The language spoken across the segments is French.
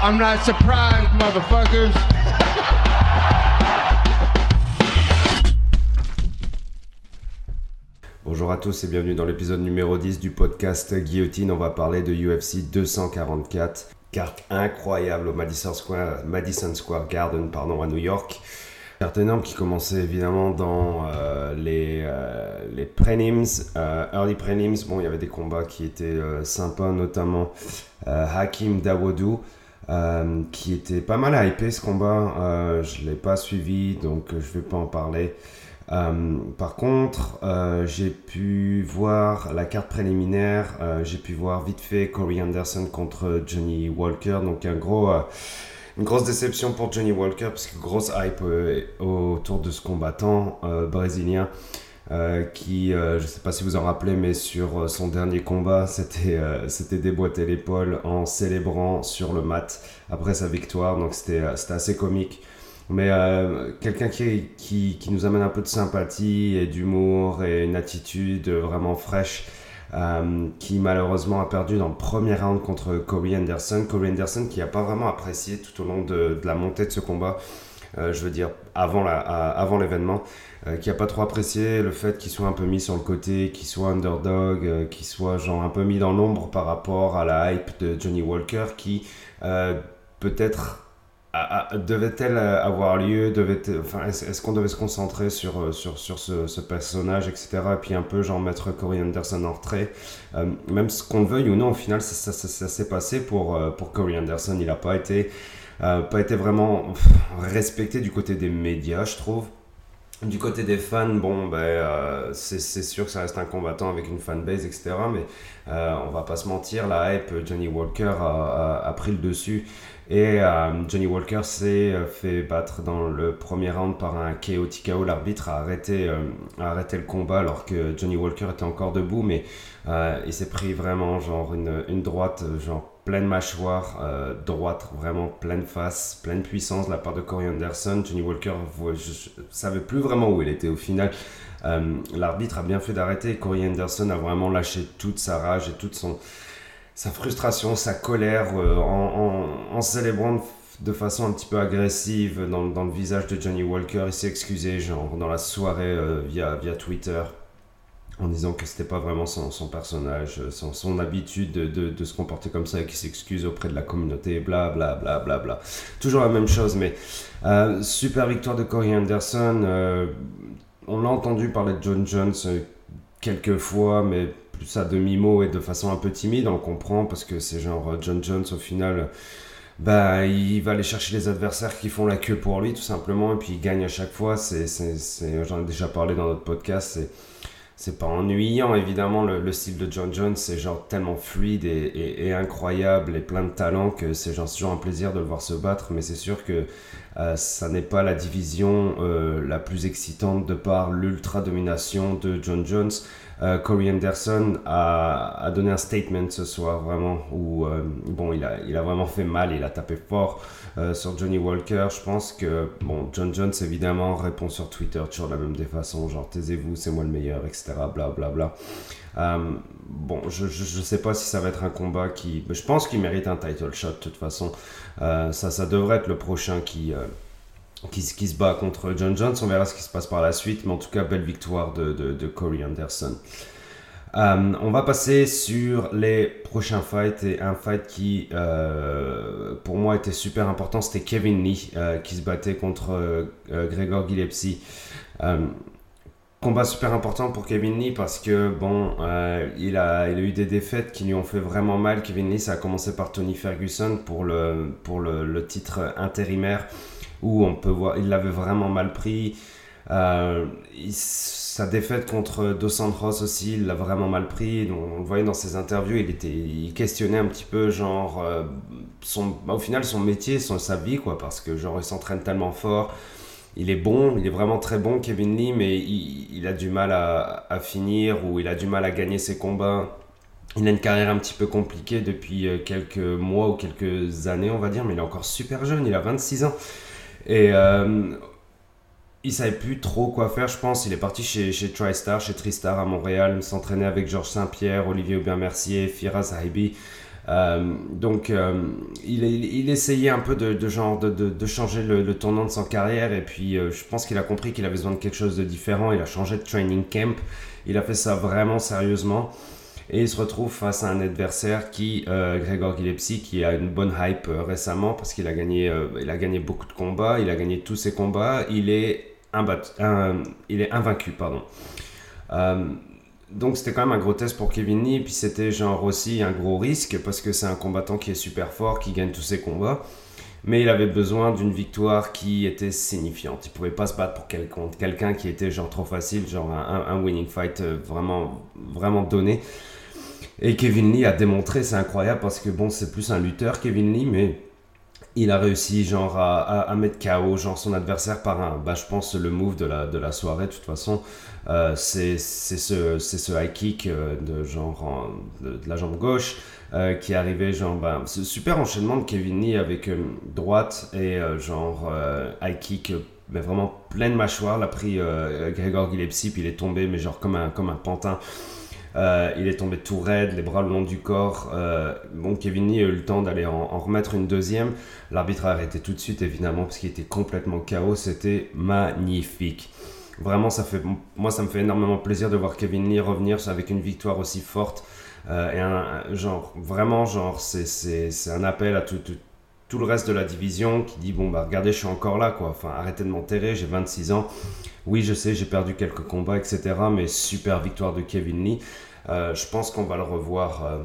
I'm not surprised, motherfuckers. Bonjour à tous et bienvenue dans l'épisode numéro 10 du podcast Guillotine. On va parler de UFC 244. Carte incroyable au Madison Square, Garden pardon, à New York. Carte énorme qui commençait évidemment dans euh, les, euh, les euh, early prelims. Bon, il y avait des combats qui étaient sympas, notamment Hakim Dawoudou. qui était pas mal hypé ce combat, je ne l'ai pas suivi donc je ne vais pas en parler. par contre, j'ai pu voir la carte préliminaire, j'ai pu voir vite fait Corey Anderson contre Johnny Walker, donc un gros, une grosse déception pour Johnny Walker, parce que grosse hype euh, autour de ce combattant euh, brésilien. Euh, qui, je ne sais pas si vous en rappelez, mais sur son dernier combat, c'était déboîter l'épaule en célébrant sur le mat après sa victoire. Donc c'était assez comique. Mais quelqu'un qui, qui, qui, nous amène un peu de sympathie et d'humour et une attitude vraiment fraîche euh, qui malheureusement a perdu dans le premier round contre Corey Anderson. Corey Anderson qui n'a pas vraiment apprécié tout au long de, la montée de ce combat, euh, je veux dire avant l'événement, euh, qui n'a pas trop apprécié le fait qu'il soit un peu mis sur le côté, qu'il soit underdog, qu'il soit genre un peu mis dans l'ombre par rapport à la hype de Johnny Walker qui peut-être devait-elle euh, avoir lieu devait enfin, Est-ce qu'on devait se concentrer sur, euh, sur, sur ce, personnage, etc. Et puis un peu genre mettre Corey Anderson en retrait. Euh, même ce qu'on veuille ou non, au final, ça, ça, s'est passé pour, pour Corey Anderson. Il n'a pas, été pas été vraiment respecté du côté des médias, je trouve. Du côté des fans, bon, ben, c'est sûr que ça reste un combattant avec une fanbase, etc. Mais on va pas se mentir, la hype, Johnny Walker a, pris le dessus. Et euh, Johnny Walker s'est euh, fait battre dans le premier round par un KO. L'arbitre a arrêté, euh, a arrêté le combat alors que Johnny Walker était encore debout, mais il s'est pris vraiment genre une, une droite, genre pleine mâchoire, droite, vraiment pleine face, pleine puissance de la part de Corey Anderson. Johnny Walker, je, ne savais plus vraiment où il était au final. L'arbitre a bien fait d'arrêter. Corey Anderson a vraiment lâché toute sa rage et toute son sa frustration, sa colère euh, en, célébrant de façon un petit peu agressive dans, dans le visage de Johnny Walker. Il s'est excusé, genre, dans la soirée euh, via, via Twitter, en disant que c'était pas vraiment son, son personnage, son, son habitude de, se comporter comme ça et qu'il s'excuse auprès de la communauté, bla bla bla bla bla. Toujours la même chose, mais euh, super victoire de Corey Anderson. on l'a entendu parler de John Jones quelques fois, mais plus à demi-mot et de façon un peu timide, on comprend, parce que c'est genre euh, John Jones au final, bah, il va aller chercher les adversaires qui font la queue pour lui tout simplement, et puis il gagne à chaque fois. J'en ai déjà parlé dans notre podcast, c'est pas ennuyant évidemment le, style de John Jones, c'est genre tellement fluide et, incroyable et plein de talent que c'est genre, toujours un plaisir de le voir se battre, mais c'est sûr que euh, ça n'est pas la division euh, la plus excitante de par l'ultra domination de John Jones. Euh, Corey Anderson a, a, donné un statement ce soir, vraiment, où euh, bon, il a, il a vraiment fait mal, il a tapé fort euh, sur Johnny Walker. Je pense que, bon, John Jones, évidemment, répond sur Twitter toujours de la même des façons, genre, taisez-vous, c'est moi le meilleur, etc., bla bla bla. bon, je, je, sais pas si ça va être un combat qui. Je pense qu'il mérite un title shot, de toute façon. ça, ça devrait être le prochain qui qui, se bat contre John Jones. On verra ce qui se passe par la suite, mais en tout cas, belle victoire de, de, Corey Anderson. Euh, on va passer sur les prochains fights et un fight qui euh, pour moi était super important, c'était Kevin Lee euh, qui se battait contre Gregor Gillespie. combat super important pour Kevin Lee parce que bon, il, a, il a eu des défaites qui lui ont fait vraiment mal. Kevin Lee, ça a commencé par Tony Ferguson pour le, pour le, le titre intérimaire où on peut voir, il l'avait vraiment mal pris. Euh, sa défaite contre Dos Santos aussi, il l'a vraiment mal pris. on le voyait dans ses interviews, il, était, il questionnait un petit peu, genre, euh, son, bah, au final, son métier, son, sa vie, quoi, parce que, genre, il s'entraîne tellement fort. Il est bon, il est vraiment très bon, Kevin Lee, mais il, a du mal à, à, finir ou il a du mal à gagner ses combats. Il a une carrière un petit peu compliquée depuis euh, quelques mois ou quelques années, on va dire, mais il est encore super jeune, il a 26 ans. Et euh, il savait plus trop quoi faire, je pense. Il est parti chez, chez TriStar, chez Tristar à Montréal, s'entraîner avec Georges Saint-Pierre, Olivier Aubin-Mercier, Firas Haibi. donc, il, il, essayait un peu de, genre de, de, changer le, le, tournant de sa carrière. Et puis, je pense qu'il a compris qu'il avait besoin de quelque chose de différent. Il a changé de training camp. Il a fait ça vraiment sérieusement. Et il se retrouve face à un adversaire qui, euh, Gregor Gillespie, qui a une bonne hype euh, récemment parce qu'il a, gagné, euh, a gagné beaucoup de combats, il a gagné tous ses combats, il est, il est invaincu. Pardon. donc c'était quand même un gros test pour Kevin Lee, puis c'était genre aussi un gros risque parce que c'est un combattant qui est super fort, qui gagne tous ses combats mais il avait besoin d'une victoire qui était signifiante. Il pouvait pas se battre pour quelqu'un, quelqu'un qui était genre trop facile, genre un, winning fight vraiment, vraiment donné. Et Kevin Lee a démontré, c'est incroyable parce que bon, c'est plus un lutteur, Kevin Lee, mais il a réussi genre à, mettre KO genre son adversaire par un, bah, je pense le move de la, de la soirée de toute façon, euh, c'est ce, ce high kick euh, de genre de, la jambe gauche euh, qui arrivé genre bah, ce super enchaînement de Kevin Lee avec droite et genre high kick mais vraiment pleine mâchoire, l'a pris Gregor Gillespie puis il est tombé mais genre comme un, comme un pantin euh, il est tombé tout raide, les bras le long du corps. Euh, bon, Kevin Lee a eu le temps d'aller en, remettre une deuxième. L'arbitre a arrêté tout de suite, évidemment, parce qu'il était complètement chaos. C'était magnifique. Vraiment, ça fait, moi, ça me fait énormément plaisir de voir Kevin Lee revenir avec une victoire aussi forte. Euh, et un, genre, vraiment, genre, c'est un appel à tout, tout, le reste de la division qui dit bon bah regardez je suis encore là quoi enfin arrêtez de m'enterrer j'ai 26 ans oui je sais j'ai perdu quelques combats etc mais super victoire de Kevin Lee euh, je pense qu'on va le revoir. Euh,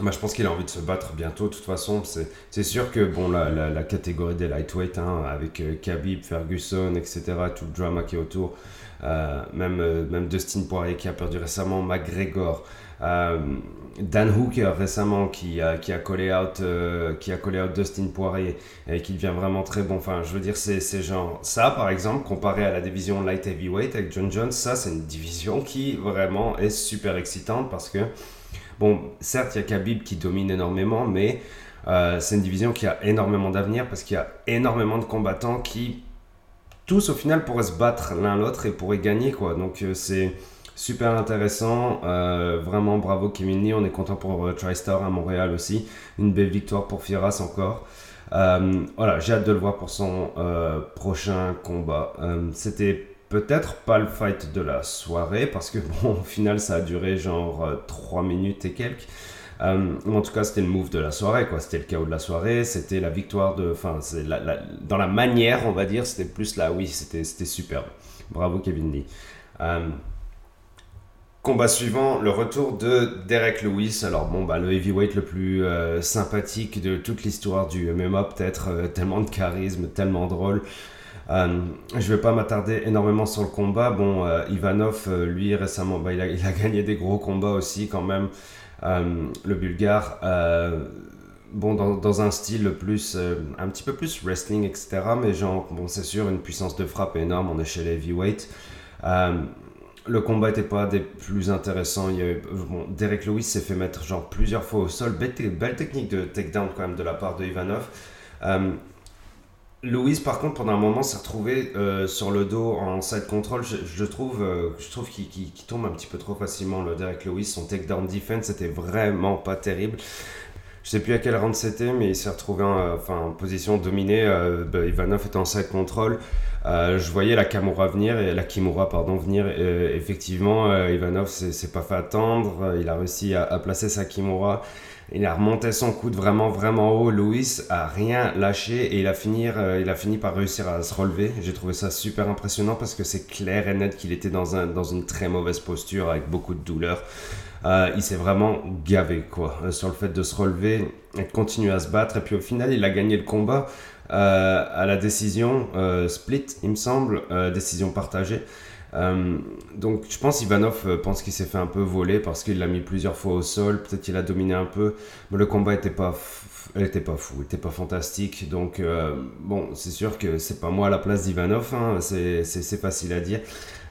moi, je pense qu'il a envie de se battre bientôt. De toute façon, c'est sûr que bon, la, catégorie des lightweight, hein, avec euh, Khabib, Ferguson, etc., tout le drama qui est autour, même, même Dustin Poirier qui a perdu récemment, McGregor, Dan Hooker récemment qui a, qui a collé out qui a collé out Dustin Poirier et qui devient vraiment très bon. Enfin, je veux dire, c'est genre ça par exemple comparé à la division light heavyweight avec John Jones, ça c'est une division qui vraiment est super excitante parce que bon, certes il y a Khabib qui domine énormément, mais euh, c'est une division qui a énormément d'avenir parce qu'il y a énormément de combattants qui tous au final pourraient se battre l'un l'autre et pourraient gagner quoi. Donc euh, c'est Super intéressant, euh, vraiment bravo Kevin Lee, on est content pour euh, TriStar à Montréal aussi, une belle victoire pour Firas encore. Euh, voilà, j'ai hâte de le voir pour son prochain combat. C'était peut-être pas le fight de la soirée parce que bon, au final ça a duré genre 3 minutes et quelques. en tout cas, c'était le move de la soirée, quoi. C'était le chaos de la soirée, c'était la victoire de. Enfin, dans la manière, on va dire, c'était plus là, oui, c'était superbe. Bravo, Kevin Lee. Combat suivant, le retour de Derek Lewis. Alors bon, bah, le heavyweight le plus euh, sympathique de toute l'histoire du MMA, peut-être euh, tellement de charisme, tellement drôle. Euh, je vais pas m'attarder énormément sur le combat. Bon, Ivanov, lui récemment, bah, il, a, gagné des gros combats aussi quand même. le Bulgare, bon, dans, dans, un style plus, un petit peu plus wrestling, etc. Mais genre, bon, c'est sûr, une puissance de frappe énorme. On est chez les heavyweight le combat n'était pas des plus intéressants. Il y a Derek Lewis s'est fait mettre genre plusieurs fois au sol. Belle, technique de takedown quand même de la part de Ivanov. Euh, Lewis, par contre, pendant un moment, s'est retrouvé euh, sur le dos en side control. Je, trouve, euh, je trouve qu'il tombe un petit peu trop facilement, le Derek Lewis. Son takedown defense était vraiment pas terrible. Je sais plus à quel round c'était, mais il s'est retrouvé en, en position dominée. Bah, Ivanov était en side control. Euh, je voyais la Kimura venir, la Kimura pardon venir. Et, effectivement, euh, Ivanov s'est pas fait attendre. Il a réussi à, placer sa Kimura. Il a remonté son coude vraiment vraiment haut. Louis a rien lâché et il a fini, euh, il a fini par réussir à se relever. J'ai trouvé ça super impressionnant parce que c'est clair et net qu'il était dans, un, dans une très mauvaise posture avec beaucoup de douleur. il s'est vraiment gavé quoi sur le fait de se relever et de continuer à se battre. Et puis au final, il a gagné le combat. Euh, à la décision euh, split, il me semble, euh, décision partagée. donc je pense Ivanov pense qu'il s'est fait un peu voler parce qu'il l'a mis plusieurs fois au sol, peut-être qu'il a dominé un peu, mais le combat était pas elle était pas fou, était pas fantastique. Donc, bon, c'est sûr que c'est pas moi à la place d'Ivanov, hein, c'est facile à dire.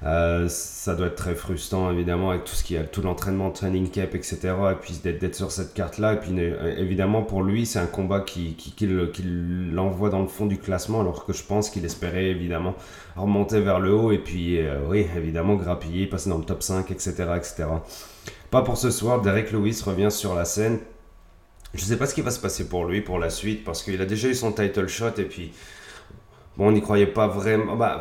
Euh, ça doit être très frustrant évidemment avec tout ce qui a tout l'entraînement, training cap, etc. Et puis d'être sur cette carte-là. Et puis euh, évidemment pour lui, c'est un combat qui, qui, qui l'envoie dans le fond du classement, alors que je pense qu'il espérait évidemment remonter vers le haut et puis euh, oui, évidemment grappiller, passer dans le top 5, etc., etc. Pas pour ce soir. Derek Lewis revient sur la scène Je sais pas ce qui va se passer pour lui pour la suite parce qu'il a déjà eu son title shot et puis bon, on n'y croyait pas vraiment. Bah,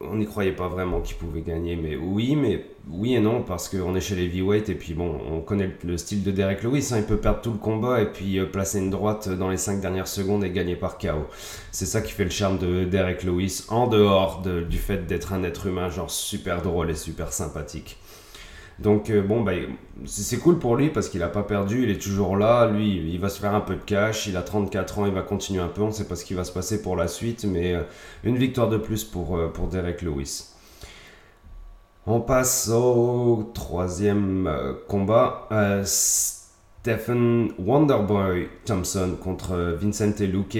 on n'y croyait pas vraiment qu'il pouvait gagner, mais oui, mais oui et non parce qu'on est chez les heavyweight et puis bon, on connaît le style de Derek Lewis, hein, il peut perdre tout le combat et puis euh, placer une droite dans les 5 dernières secondes et gagner par KO. C'est ça qui fait le charme de Derek Lewis en dehors du fait d'être un être humain genre super drôle et super sympathique. Donc euh, bon, bah, c'est cool pour lui parce qu'il n'a pas perdu, il est toujours là, lui il va se faire un peu de cash, il a 34 ans, il va continuer un peu, on ne sait pas ce qui va se passer pour la suite, mais euh, une victoire de plus pour, euh, pour Derek Lewis. On passe au troisième combat. Stephen Wonderboy Thompson contre Vincent Luque.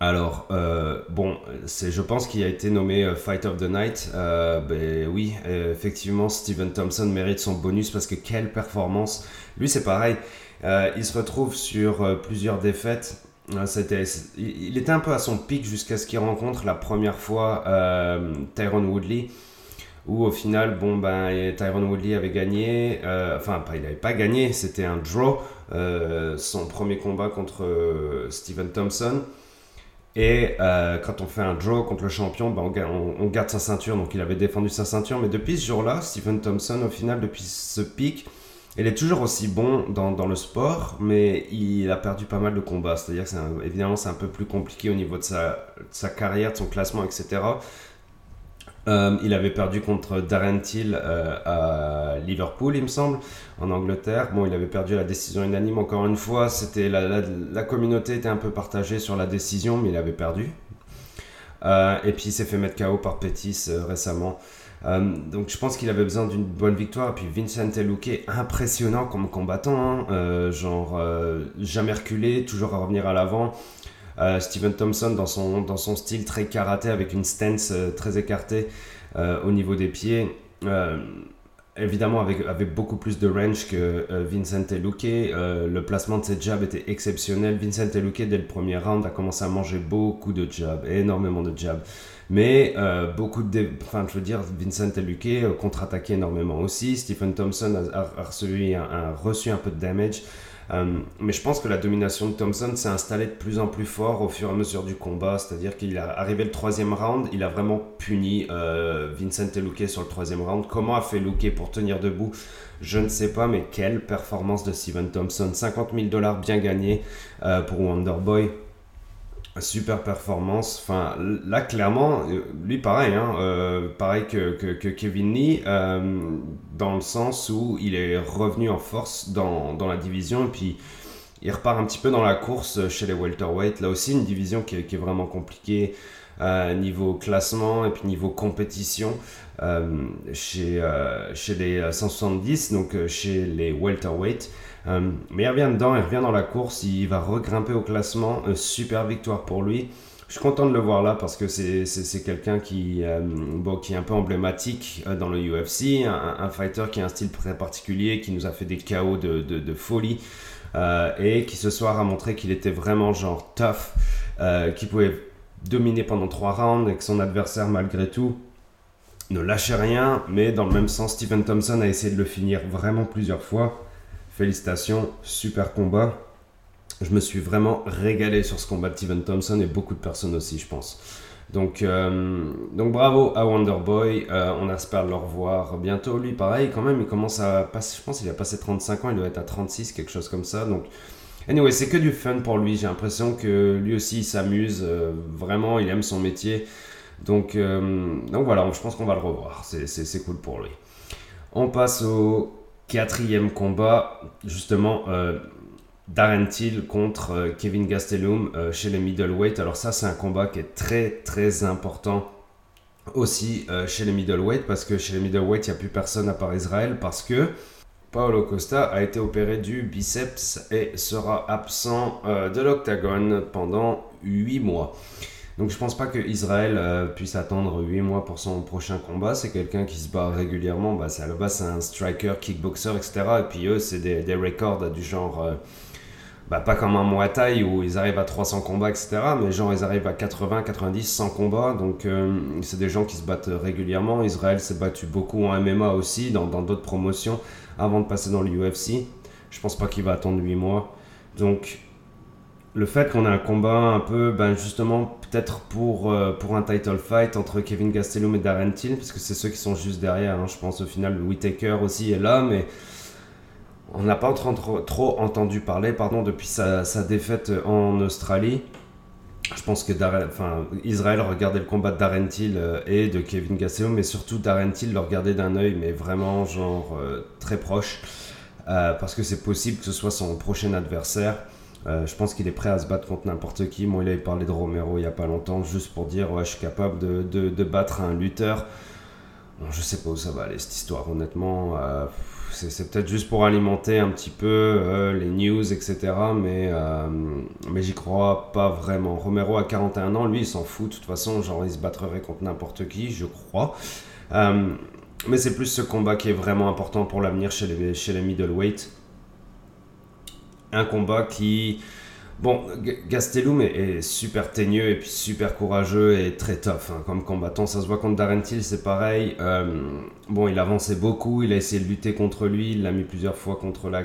Alors, euh, bon, je pense qu'il a été nommé euh, Fight of the Night. Euh, ben oui, effectivement, Steven Thompson mérite son bonus parce que quelle performance. Lui, c'est pareil. il se retrouve sur plusieurs défaites. Il était un peu à son pic jusqu'à ce qu'il rencontre la première fois Tyrone Woodley. Où au final, bon, ben, Tyrone Woodley avait gagné. enfin, il n'avait pas gagné, c'était un draw. son premier combat contre Steven Thompson. Et euh, quand on fait un draw contre le champion, ben, on, garde sa ceinture. Donc il avait défendu sa ceinture. Mais depuis ce jour-là, Stephen Thompson, au final, depuis ce pic, il est toujours aussi bon dans, le sport, mais il a perdu pas mal de combats. C'est-à-dire que évidemment, c'est un peu plus compliqué au niveau de sa carrière, de son classement, etc. Euh, il avait perdu contre Darren Till euh, à Liverpool, il me semble, en Angleterre. Bon, il avait perdu la décision unanime. Encore une fois, c'était la, communauté était un peu partagée sur la décision, mais il avait perdu. Euh, et puis il s'est fait mettre KO par Pettis récemment. donc je pense qu'il avait besoin d'une bonne victoire. Et puis Vincent Luque, impressionnant comme combattant, hein. genre jamais reculé, toujours à revenir à l'avant. Euh, Steven Thompson dans son, dans son style très karaté avec une stance euh, très écartée euh, au niveau des pieds évidemment avec, beaucoup plus de range que Vincent Luque. le placement de ses jabs était exceptionnel. Vincent Luque, dès le premier round, a commencé à manger beaucoup de jabs, énormément de jabs. Mais beaucoup de... Enfin, je veux dire, Vincent Luque contre-attaquait énormément aussi. Stephen Thompson a, reçu, un, reçu un peu de damage. Euh, mais je pense que la domination de Thompson s'est installée de plus en plus fort au fur et à mesure du combat. C'est-à-dire qu'il a arrivé le troisième round, il a vraiment puni euh, Vincent Luque sur le troisième round. Comment a fait Luque pour tenir debout? Je ne sais pas, mais quelle performance de Steven Thompson. 50 000 dollars bien gagnés euh, pour Wonderboy super performance. Enfin, là, clairement, lui, pareil, hein, euh, pareil que, que, Kevin Lee, euh, dans le sens où il est revenu en force dans, dans, la division et puis il repart un petit peu dans la course chez les welterweight. Là aussi, une division qui, qui est vraiment compliquée euh, niveau classement et puis niveau compétition chez, chez les 170, donc chez les welterweight. Euh, mais il revient dedans, il revient dans la course, il va regrimper au classement. Euh, super victoire pour lui. Je suis content de le voir là parce que c'est quelqu'un qui, euh, bon, qui est un peu emblématique dans le UFC, un, fighter qui a un style très particulier, qui nous a fait des KO de, de, folie et qui ce soir a montré qu'il était vraiment genre tough, qu'il pouvait dominer pendant trois rounds et que son adversaire malgré tout ne lâchait rien, mais dans le même sens, Stephen Thompson a essayé de le finir vraiment plusieurs fois. Félicitations, super combat. Je me suis vraiment régalé sur ce combat de Steven Thompson et beaucoup de personnes aussi, je pense. Donc, euh, donc bravo à Wonderboy. Euh, on espère le revoir bientôt. Lui, pareil, quand même, il commence à passer. Je pense qu'il a passé 35 ans, il doit être à 36, quelque chose comme ça. Donc, anyway, c'est que du fun pour lui. J'ai l'impression que lui aussi, il s'amuse. Euh, vraiment, il aime son métier. Donc, donc voilà, je pense qu'on va le revoir. C'est cool pour lui. On passe au Quatrième combat, justement, euh, Darren contre euh, Kevin Gastelum euh, chez les middleweight. Alors ça, c'est un combat qui est très très important aussi chez les middleweight parce que chez les middleweight, il n'y a plus personne à part Israël parce que Paolo Costa a été opéré du biceps et sera absent de l'octagone pendant 8 mois. Donc je pense pas que Israël euh, puisse attendre 8 mois pour son prochain combat. C'est quelqu'un qui se bat régulièrement. Bah, à la c'est un striker, kickboxer, etc. Et puis eux, c'est des, records du genre. Euh, bah, pas comme un Muay où ils arrivent à 300 combats, etc. Mais genre, ils arrivent à 80, 90, 100 combats. Donc, euh, c'est des gens qui se battent régulièrement. Israël s'est battu beaucoup en MMA aussi, dans d'autres promotions, avant de passer dans l'UFC. Je pense pas qu'il va attendre 8 mois. Donc, le fait qu'on ait un combat un peu, ben justement, peut-être pour, euh, pour un title fight entre Kevin Gastelum et Darren Till, parce que c'est ceux qui sont juste derrière. hein. Je pense au final, Whitaker aussi est là, mais on n'a pas trop, trop, entendu parler pardon, depuis sa, sa défaite en Australie. Je pense que Darren- enfin, Israël regardait le combat de Darren Till euh, et de Kevin Gastelum, mais surtout Darren Till le regardait d'un œil, mais vraiment genre euh, très proche, parce que c'est possible que ce soit son prochain adversaire. Euh, je pense qu'il est prêt à se battre contre n'importe qui. Moi, il avait parlé de Romero il n'y a pas longtemps, juste pour dire ouais, je suis capable de, de- battre un lutteur. Je sais pas où ça va aller cette histoire, honnêtement. Euh, c'est peut-être juste pour alimenter un petit peu euh, les news, etc. Mais, mais j'y crois pas vraiment. Romero a 41 ans, lui, il s'en fout. De toute façon, genre, il se battrait contre n'importe qui, je crois. Mais c'est plus ce combat qui est vraiment important pour l'avenir chez les, chez les middleweight. Un combat qui. Bon, Gastelum est, super teigneux et puis super courageux et très tough hein, comme combattant. Ça se voit contre Darren Till, c'est pareil. Euh, bon, il avançait beaucoup, il a essayé de lutter contre lui, il l'a mis plusieurs fois contre la,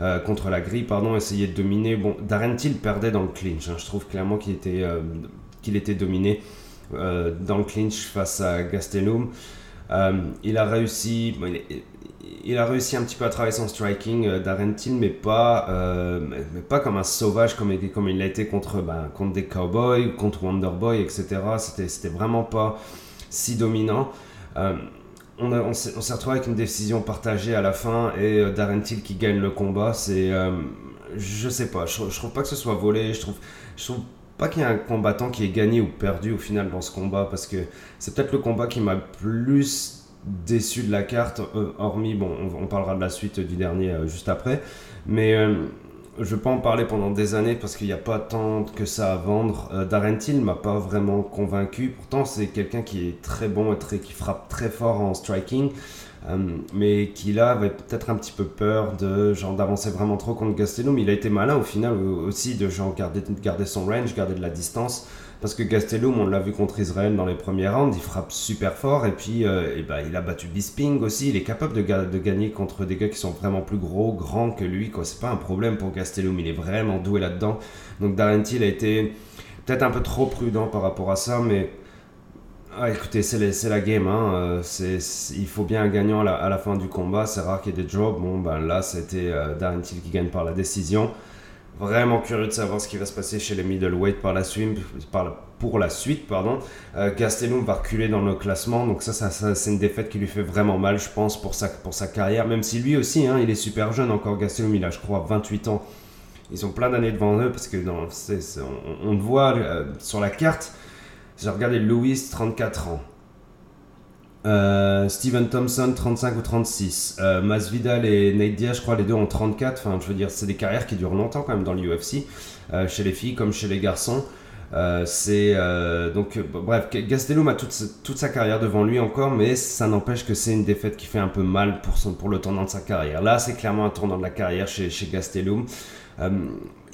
euh, contre la grille, pardon, essayé de dominer. Bon, Darren Till perdait dans le clinch. hein. Je trouve clairement qu'il était, euh, qu'il était dominé dans le clinch face à Gastelum. Il a réussi. Il a réussi un petit peu à travailler son striking euh, Darren Till, mais pas, euh, mais, pas comme un sauvage comme, il- l'a été contre, ben, contre des cowboys, contre Wonderboy, etc. C'était, vraiment pas si dominant. Euh, on, s'est, retrouvé avec une décision partagée à la fin et Darren Till qui gagne le combat. C'est, euh, je sais pas, je, je trouve pas que ce soit volé. Je trouve, trouve pas qu'il y ait un combattant qui ait gagné ou perdu au final dans ce combat parce que c'est peut-être le combat qui m'a plus déçu de la carte, euh, hormis, bon, on, parlera de la suite du dernier euh, juste après, mais euh, je pas en parler pendant des années parce qu'il n'y a pas tant que ça à vendre. Euh, Darren Till m'a pas vraiment convaincu, pourtant c'est quelqu'un qui est très bon et qui frappe très fort en striking. mais qui là avait peut-être un petit peu peur de genre d'avancer vraiment trop contre Gastelum. Il a été malin au final aussi de genre garder, garder son range, garder de la distance. Parce que Gastelum, on l'a vu contre Israël dans les premiers rounds, il frappe super fort et puis euh, et ben, il a battu Bisping aussi. Il est capable de, ga- de gagner contre des gars qui sont vraiment plus gros, grands que lui. C'est pas un problème pour Gastelum, il est vraiment doué là-dedans. Donc Darren Till a été peut-être un peu trop prudent par rapport à ça, mais ah, écoutez, c'est la game. Hein. euh, il faut bien un gagnant à la, fin du combat. C'est rare qu'il y ait des drops. Bon, ben là, c'était euh, Darren qui gagne par la décision. Vraiment curieux de savoir ce qui va se passer chez les middleweight par la suite. Pour la suite, pardon. Euh, Gastelum va reculer dans le classement, donc ça, c'est une défaite qui lui fait vraiment mal, je pense, pour sa, carrière. Même si lui aussi, hein, il est super jeune encore. Gastelum, il a, je crois, 28 ans. Ils ont plein d'années devant eux parce que dans, on, on le voit euh, sur la carte. J'ai regardé Louis, 34 ans. Euh, Steven Thompson, 35 ou 36. Euh, Masvidal et Nate Diaz, je crois, les deux ont 34. Enfin, je veux dire, c'est des carrières qui durent longtemps quand même dans l'UFC, euh, chez les filles comme chez les garçons. Euh, c'est donc bref, Gastelum a toute, sa- toute sa carrière devant lui encore, mais ça n'empêche que c'est une défaite qui fait un peu mal pour, pour le tournant de sa carrière. Là, c'est clairement un tournant de la carrière chez, Gastelum.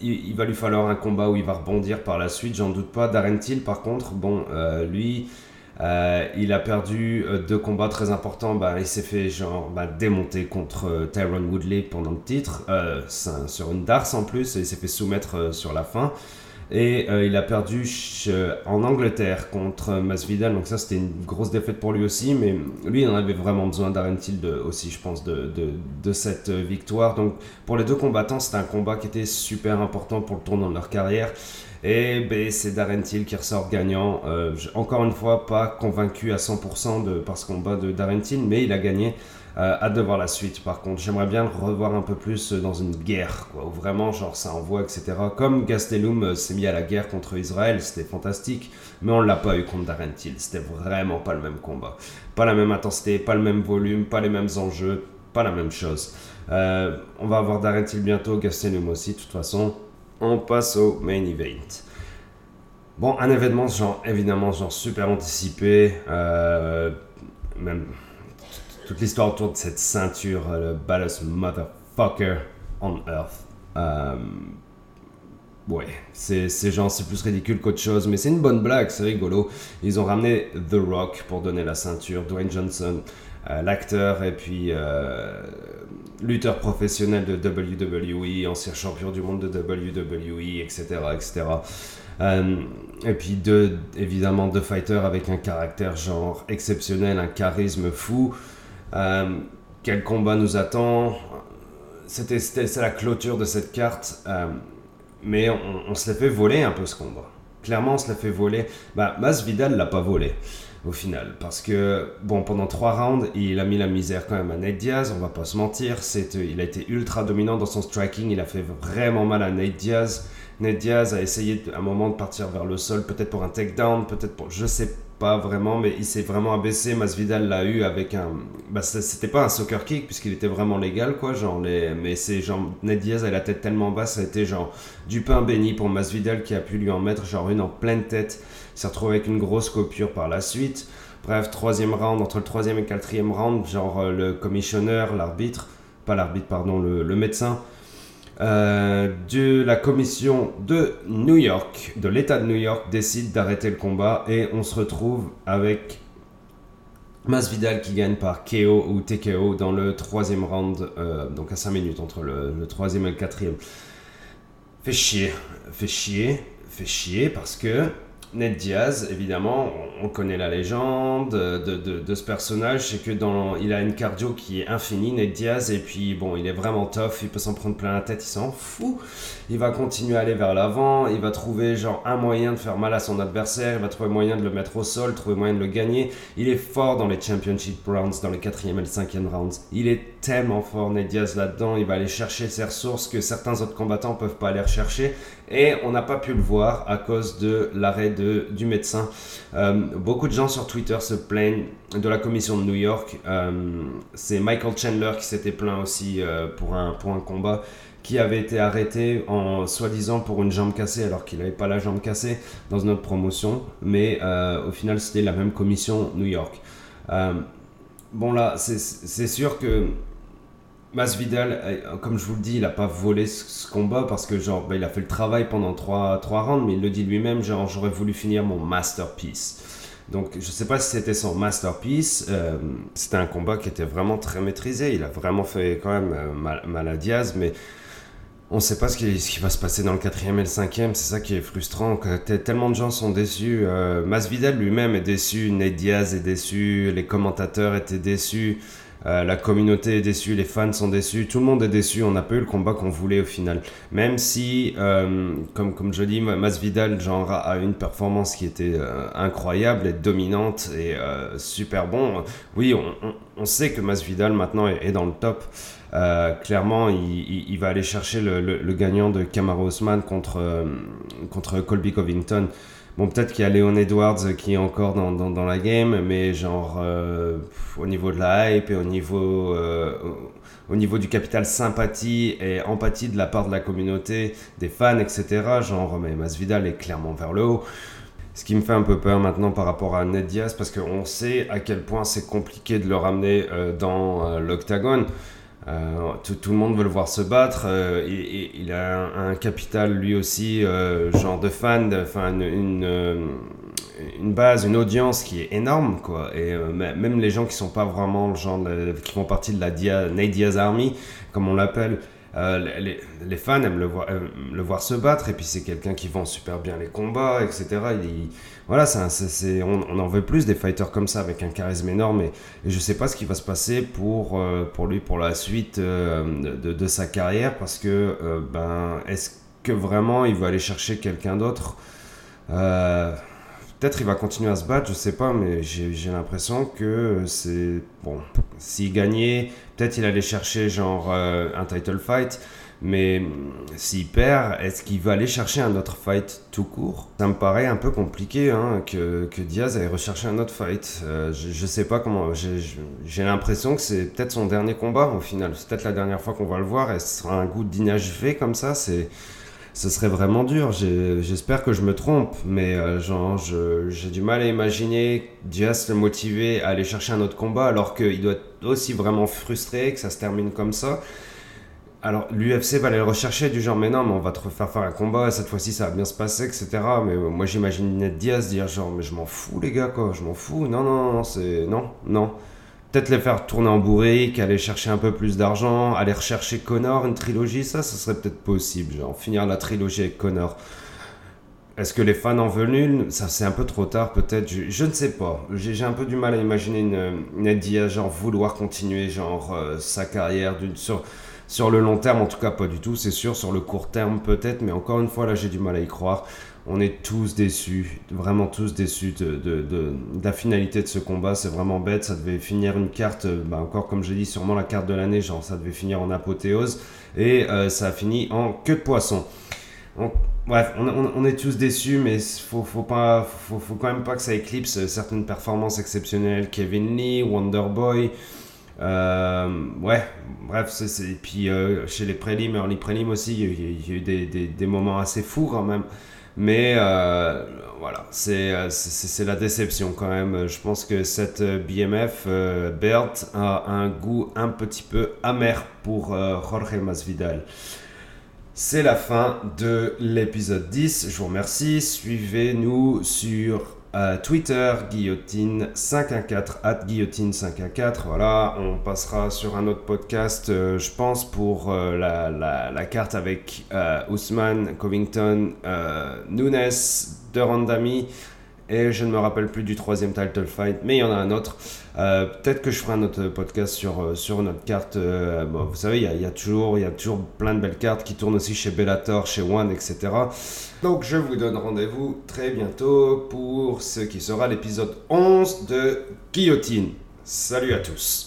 Il, va lui falloir un combat où il va rebondir par la suite, j'en doute pas. Darren Till, par contre, bon, lui, euh, il a perdu euh, deux combats très importants. Bah, il s'est fait genre bah, démonter contre euh, Tyron Woodley pendant le titre, sur une darse en plus, et il s'est fait soumettre sur la fin. Et il a perdu en Angleterre contre Masvidal, donc ça c'était une grosse défaite pour lui aussi, mais lui il en avait vraiment besoin Darren Till aussi, je pense, de, de, cette victoire. Donc pour les deux combattants, c'était un combat qui était super important pour le tournant de leur carrière. Et ben, c'est Darren Till qui ressort gagnant. Euh, encore une fois, pas convaincu à 100% de, par ce combat de Darren Till, mais il a gagné. Euh, hâte de la suite par contre. J'aimerais bien le revoir un peu plus euh, dans une guerre, où vraiment genre ça envoie, etc. Comme Gastelum euh, s'est mis à la guerre contre Israël, c'était fantastique, mais on l'a pas eu contre Darren Till. C'était vraiment pas le même combat. Pas la même intensité, pas le même volume, pas les mêmes enjeux, pas la même chose. On va avoir Darren Till bientôt, Gastelum aussi, de toute façon. On passe au main event. Bon, un événement, genre, évidemment, genre super anticipé. euh, même toute l'histoire autour de cette ceinture, euh, le baddest motherfucker on earth. Euh, ouais, c'est c'est genre, c'est plus ridicule qu'autre chose, mais c'est une bonne blague, c'est rigolo. Ils ont ramené The Rock pour donner la ceinture, Dwayne Johnson. L'acteur et puis lutteur professionnel de WWE, ancien champion du monde de WWE, etc. etc. et puis évidemment deux fighters avec un caractère genre exceptionnel, un charisme fou. quel combat nous attend? C'était la clôture de cette carte, mais on, se l'a fait voler un peu ce combat clairement, on se l'a fait voler. Bah, Masvidal l'a pas volé au final. Parce que, bon, pendant trois rounds, il a mis la misère quand même à Nate Diaz, on va pas se mentir. Il a été ultra dominant dans son striking, il a fait vraiment mal à Nate Diaz. Nate Diaz a essayé à un moment de partir vers le sol, peut-être pour un takedown, peut-être pour. Je sais pas vraiment, mais il s'est vraiment abaissé. Masvidal l'a eu avec un. Bah, c'était pas un soccer kick, puisqu'il était vraiment légal, quoi. Genre, les... Mais c'est. Ned Diaz a la tête tellement basse, ça a été genre du pain béni pour Masvidal qui a pu lui en mettre genre une en pleine tête. S'est retrouvé avec une grosse coupure par la suite. Bref, troisième round, entre le troisième et quatrième round, genre euh, le commissionneur, l'arbitre, pas l'arbitre, pardon, le médecin euh, de la commission de New York, de l'État de New York, décide d'arrêter le combat et on se retrouve avec Masvidal qui gagne par KO ou TKO dans le troisième round, euh, donc à 5 minutes entre le, le, troisième et le quatrième. Fait chier, fait chier, fait chier parce que Ned Diaz, évidemment, on connaît la légende de, ce personnage, c'est que dans, il a une cardio qui est infinie, Ned Diaz, et puis bon, il est vraiment tough, il peut s'en prendre plein la tête, il s'en fout. Il va continuer à aller vers l'avant, il va trouver genre un moyen de faire mal à son adversaire, il va trouver moyen de le mettre au sol, trouver moyen de le gagner. Il est fort dans les championship rounds, dans les quatrième et le cinquième rounds. Il est tellement fort, Ned Diaz là-dedans, il va aller chercher ses ressources que certains autres combattants peuvent pas aller rechercher, et on n'a pas pu le voir à cause de l'arrêt de du médecin. Euh, beaucoup de gens sur Twitter se plaignent de la commission de New York. Euh, c'est Michael Chandler qui s'était plaint aussi euh, pour, un, pour un combat qui avait été arrêté en soi-disant pour une jambe cassée alors qu'il n'avait pas la jambe cassée dans notre promotion. Mais au final, c'était la même commission New York. bon là, c'est sûr que Masvidal, euh, comme je vous le dis, il n'a pas volé ce, combat parce que genre, bah, il a fait le travail pendant 3, rounds, mais il le dit lui-même, genre, j'aurais voulu finir mon masterpiece. Donc, je sais pas si c'était son masterpiece. Euh, c'était un combat qui était vraiment très maîtrisé. Il a vraiment fait quand même euh, mal, à Diaz, mais on ne sait pas ce qui, va se passer dans le quatrième et le cinquième. C'est ça qui est frustrant. Tellement de gens sont déçus. Masvidal lui-même est déçu. Ned Diaz est déçu. Les commentateurs étaient déçus. Euh, la communauté est déçue, les fans sont déçus, tout le monde est déçu. On n'a pas eu le combat qu'on voulait au final. Même si, euh, comme, comme je dis, Masvidal genre, a une performance qui était euh, incroyable et dominante et super bon. Oui, on, sait que Masvidal maintenant est, dans le top. clairement, il, va aller chercher le, gagnant de Kamaru Osman contre, contre Colby Covington. Bon, peut-être qu'il y a Léon Edwards qui est encore dans, la game, mais genre euh, au niveau de la hype et au niveau, euh, au niveau du capital sympathie et empathie de la part de la communauté, des fans, etc., genre, mais Masvidal est clairement vers le haut. Ce qui me fait un peu peur maintenant par rapport à Ned Diaz, parce qu'on sait à quel point c'est compliqué de le ramener euh, dans l'octagone. Euh, tout, le monde veut le voir se battre. Euh, il, a un, capital lui aussi, euh, genre de fans, enfin une, une, base, une audience qui est énorme quoi. Et même les gens qui sont pas vraiment le genre, qui font partie de la Dia, Army, comme on l'appelle, les, les, fans aiment le voir, se battre. Et puis c'est quelqu'un qui vend super bien les combats, etc. Il, voilà, c'est, on, on, en veut plus des fighters comme ça avec un charisme énorme et, je sais pas ce qui va se passer pour, euh, lui pour la suite euh, de, de, sa carrière parce que euh, ben est-ce que vraiment il va aller chercher quelqu'un d'autre? Peut-être il va continuer à se battre, je sais pas, mais j'ai, l'impression que c'est bon. S'il gagnait, peut-être il allait chercher genre un title fight. Mais s'il perd, est-ce qu'il va aller chercher un autre fight tout court? Ça me paraît un peu compliqué hein, que, que, Diaz aille rechercher un autre fight. Euh, je, je, sais pas comment. J'ai l'impression que c'est peut-être son dernier combat au final. C'est peut-être la dernière fois qu'on va le voir et ce sera un goût d'inachevé comme ça. C'est ce serait vraiment dur. J'espère que je me trompe, mais euh, j'ai du mal à imaginer Diaz le motiver à aller chercher un autre combat alors qu'il doit être aussi vraiment frustré que ça se termine comme ça. Alors, l'UFC va aller le rechercher du genre, mais non, mais on va te refaire faire un combat, cette fois-ci ça va bien se passer, etc. Mais euh, moi j'imagine Ned Diaz dire genre, mais je m'en fous les gars, quoi, je m'en fous, non, non, non, c'est. Non, non. Peut-être les faire tourner en bourrique, aller chercher un peu plus d'argent, aller rechercher Connor, une trilogie, ça, ça serait peut-être possible, genre finir la trilogie avec Connor. Est-ce que les fans en veulent une? Ça, c'est un peu trop tard, peut-être. Je, ne sais pas. J'ai un peu du mal à imaginer une, une genre vouloir continuer euh, sa carrière sur le long terme. En tout cas, pas du tout. C'est sûr. Sur le court terme, peut-être. Mais encore une fois, là, j'ai du mal à y croire. On est tous déçus, vraiment tous déçus de, la finalité de ce combat. C'est vraiment bête. Ça devait finir une carte, euh, bah encore comme j'ai dit, sûrement la carte de l'année. Genre, ça devait finir en apothéose. Et euh, ça a fini en queue de poisson. Bref, on, est tous déçus, mais faut, faut faut, quand même pas que ça éclipse certaines performances exceptionnelles. Kevin Lee, Wonderboy. Euh, ouais, bref, c'est, puis chez les prélims, early prélims aussi, il y, a eu des, moments assez fous quand même. Mais euh, voilà, c'est, c'est, la déception quand même. Je pense que cette BMF, Bert, a un goût un petit peu amer pour Jorge Masvidal. C'est la fin de l'épisode 10. Je vous remercie. Suivez-nous sur euh, Twitter, guillotine514, at guillotine514. Voilà, on passera sur un autre podcast, euh, je pense, pour euh, la, carte avec Ousmane, Covington, Nunes, De Randami. Et je ne me rappelle plus du troisième title fight, mais il y en a un autre. Euh, peut-être que je ferai un autre podcast sur, euh, sur notre carte. Euh, vous savez, il y, a, toujours, il y a toujours plein de belles cartes qui tournent aussi chez Bellator, chez One, etc. Donc je vous donne rendez-vous très bientôt pour ce qui sera l'épisode 11 de Guillotine. Salut à tous